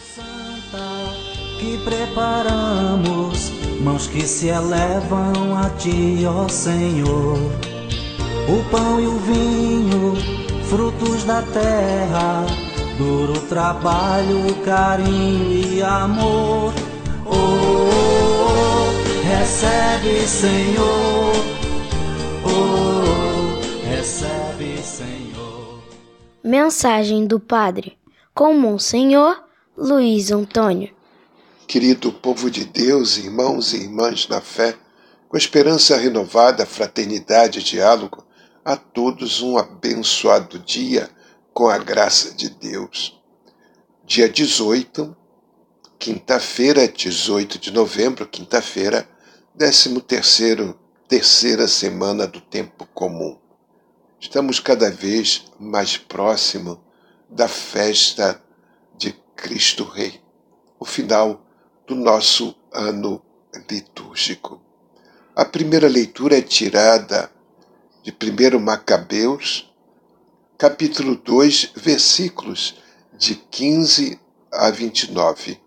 Santa que preparamos, mãos que se elevam a ti, ó Senhor. O pão e o vinho, frutos da terra, duro trabalho, carinho e amor. Oh, oh, oh recebe, Senhor. Oh, recebe, Senhor. Mensagem do Padre com Monsenhor Luiz Antônio. Querido povo de Deus, irmãos e irmãs na fé, com esperança renovada, fraternidade e diálogo, a todos um abençoado dia com a graça de Deus. Dia 18, quinta-feira, 18 de novembro, quinta-feira, 13 terceiro, terceira semana do tempo comum. Estamos cada vez mais próximo da festa Cristo Rei, o final do nosso ano litúrgico. A primeira leitura é tirada de 1 Macabeus, capítulo 2, versículos de 15 a 29.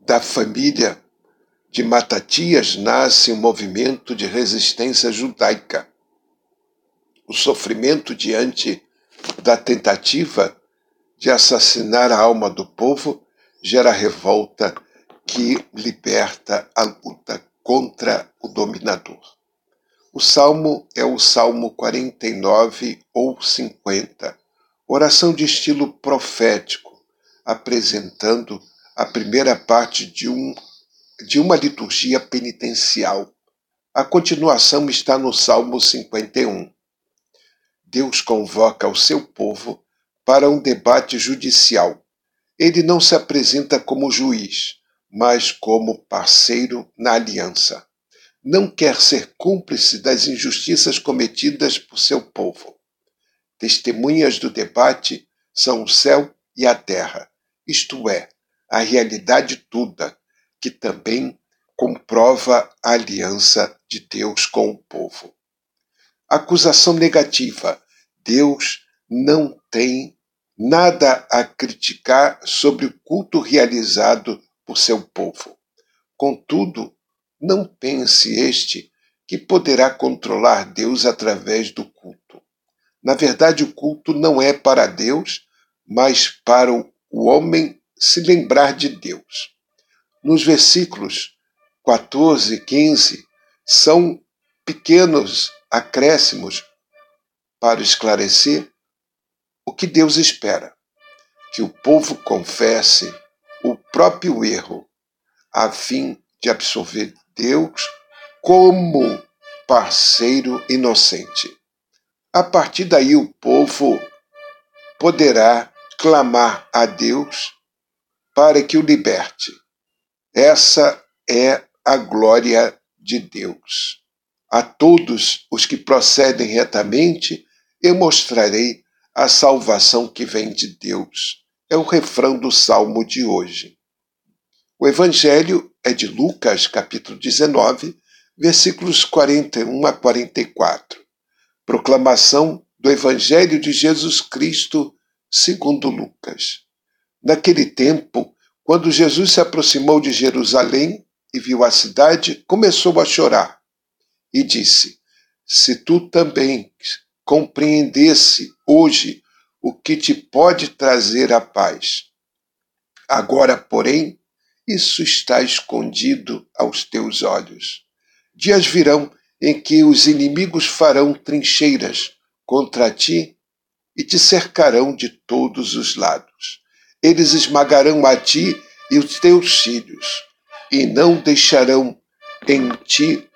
Da família de Matatias nasce um movimento de resistência judaica. O sofrimento diante da tentativa de assassinar a alma do povo gera revolta que liberta a luta contra o dominador. O salmo é o Salmo 49 ou 50, oração de estilo profético, apresentando a primeira parte de, um, de uma liturgia penitencial. A continuação está no Salmo 51. Deus convoca o seu povo para um debate judicial. Ele não se apresenta como juiz, mas como parceiro na aliança. Não quer ser cúmplice das injustiças cometidas por seu povo. Testemunhas do debate são o céu e a terra, isto é, a realidade toda, que também comprova a aliança de Deus com o povo. Acusação negativa: Deus não tem nada a criticar sobre o culto realizado por seu povo. Contudo, não pense este que poderá controlar Deus através do culto. Na verdade, o culto não é para Deus, mas para o homem se lembrar de Deus. Nos versículos 14 e 15 são pequenos acréscimos para esclarecer o que Deus espera? Que o povo confesse o próprio erro, a fim de absolver Deus como parceiro inocente. A partir daí, o povo poderá clamar a Deus para que o liberte. Essa é a glória de Deus. A todos os que procedem retamente, eu mostrarei a salvação que vem de Deus. É o refrão do salmo de hoje. O evangelho é de Lucas, capítulo 19, versículos 41 a 44. Proclamação do evangelho de Jesus Cristo, segundo Lucas. Naquele tempo, quando Jesus se aproximou de Jerusalém e viu a cidade, começou a chorar e disse: Se tu também compreendesse hoje o que te pode trazer a paz. Agora, porém, isso está escondido aos teus olhos. Dias virão em que os inimigos farão trincheiras contra ti e te cercarão de todos os lados. Eles esmagarão a ti e os teus filhos, e não deixarão em ti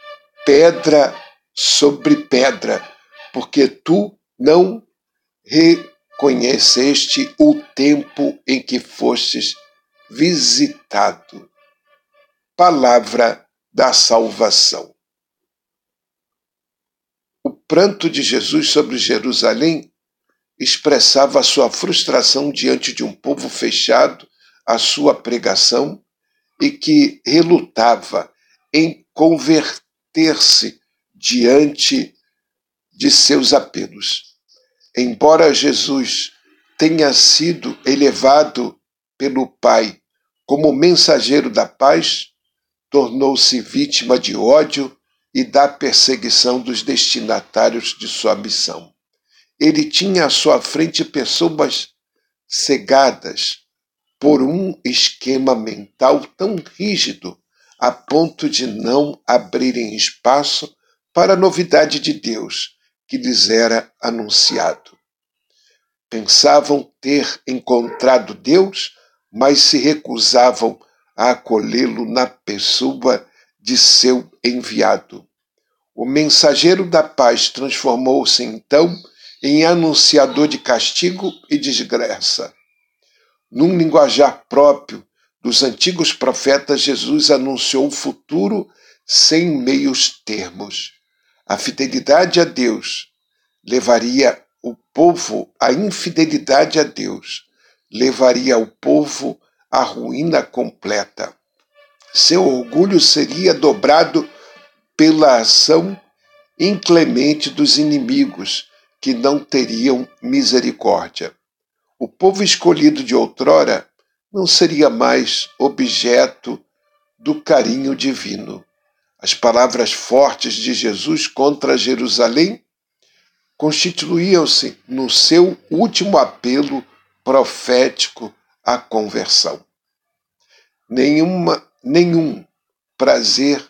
pedra sobre pedra, porque tu não reconheceste o tempo em que fostes visitado. Palavra da salvação. O pranto de Jesus sobre Jerusalém expressava a sua frustração diante de um povo fechado à sua pregação e que relutava em converter-se diante de seus apelos. Embora Jesus tenha sido elevado pelo Pai como mensageiro da paz, tornou-se vítima de ódio e da perseguição dos destinatários de sua missão. Ele tinha à sua frente pessoas cegadas por um esquema mental tão rígido a ponto de não abrirem espaço para a novidade de Deus que lhes era anunciado. Pensavam ter encontrado Deus, mas se recusavam a acolhê-lo na pessoa de seu enviado. O mensageiro da paz transformou-se então em anunciador de castigo e desgraça. Num linguajar próprio dos antigos profetas, Jesus anunciou o futuro sem meios termos. A fidelidade a Deus levaria o povo à infidelidade a Deus, levaria o povo à ruína completa. Seu orgulho seria dobrado pela ação inclemente dos inimigos, que não teriam misericórdia. O povo escolhido de outrora não seria mais objeto do carinho divino. As palavras fortes de Jesus contra Jerusalém constituíam-se no seu último apelo profético à conversão. Nenhuma, nenhum prazer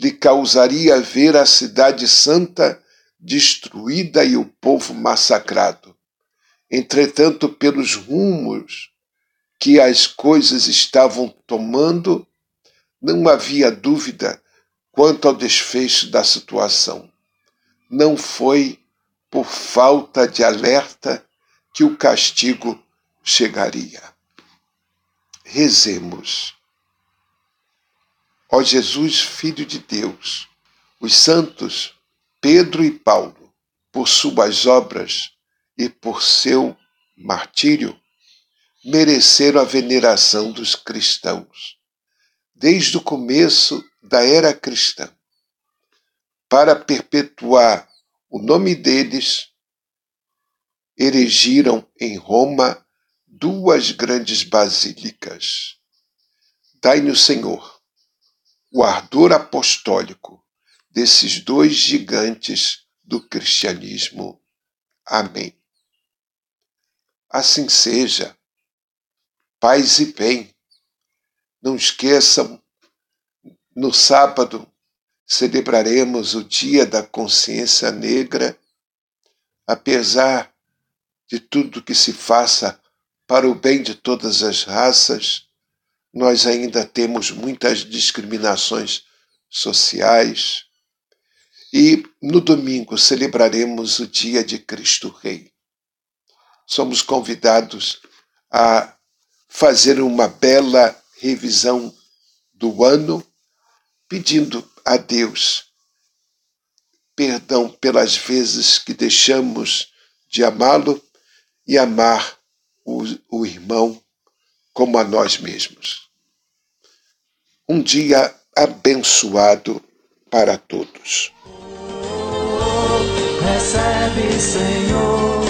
lhe causaria ver a cidade santa destruída e o povo massacrado. Entretanto, pelos rumos que as coisas estavam tomando, não havia dúvida quanto ao desfecho da situação. Não foi por falta de alerta que o castigo chegaria. Rezemos. Ó Jesus, Filho de Deus, os santos Pedro e Paulo, por suas obras e por seu martírio, mereceram a veneração dos cristãos, desde o começo da era cristã. Para perpetuar o nome deles, erigiram em Roma duas grandes basílicas. Dai-nos, Senhor, o ardor apostólico desses dois gigantes do cristianismo. Amém. Assim seja. Paz e bem. Não esqueçam, no sábado celebraremos o Dia da Consciência Negra, apesar de tudo que se faça para o bem de todas as raças, nós ainda temos muitas discriminações sociais. E no domingo celebraremos o dia de Cristo Rei. Somos convidados a fazer uma bela revisão do ano, pedindo a Deus perdão pelas vezes que deixamos de amá-lo e amar o, o irmão como a nós mesmos. Um dia abençoado para todos. recebe, Senhor.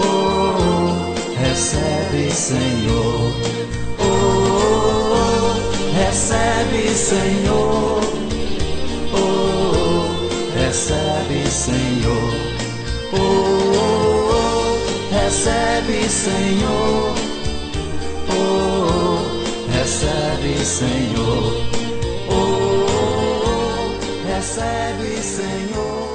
Oh, recebe, Senhor. Oh, recebe, Senhor. Oh, recebe, Senhor. Oh, recebe, Senhor. Oh, recebe, Senhor. Oh, recebe, Senhor.